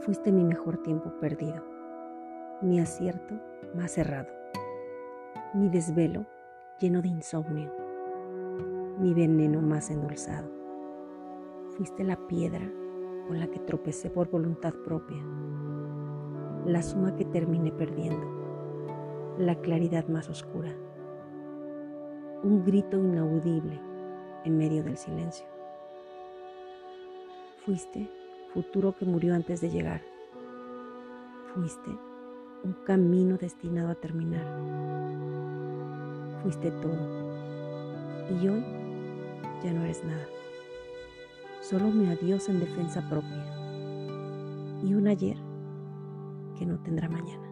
Fuiste mi mejor tiempo perdido, mi acierto más cerrado, mi desvelo lleno de insomnio, mi veneno más endulzado. Fuiste la piedra con la que tropecé por voluntad propia, la suma que terminé perdiendo, la claridad más oscura, un grito inaudible en medio del silencio. Fuiste futuro que murió antes de llegar. Fuiste un camino destinado a terminar. Fuiste todo. Y hoy ya no eres nada. Solo mi adiós en defensa propia. Y un ayer que no tendrá mañana.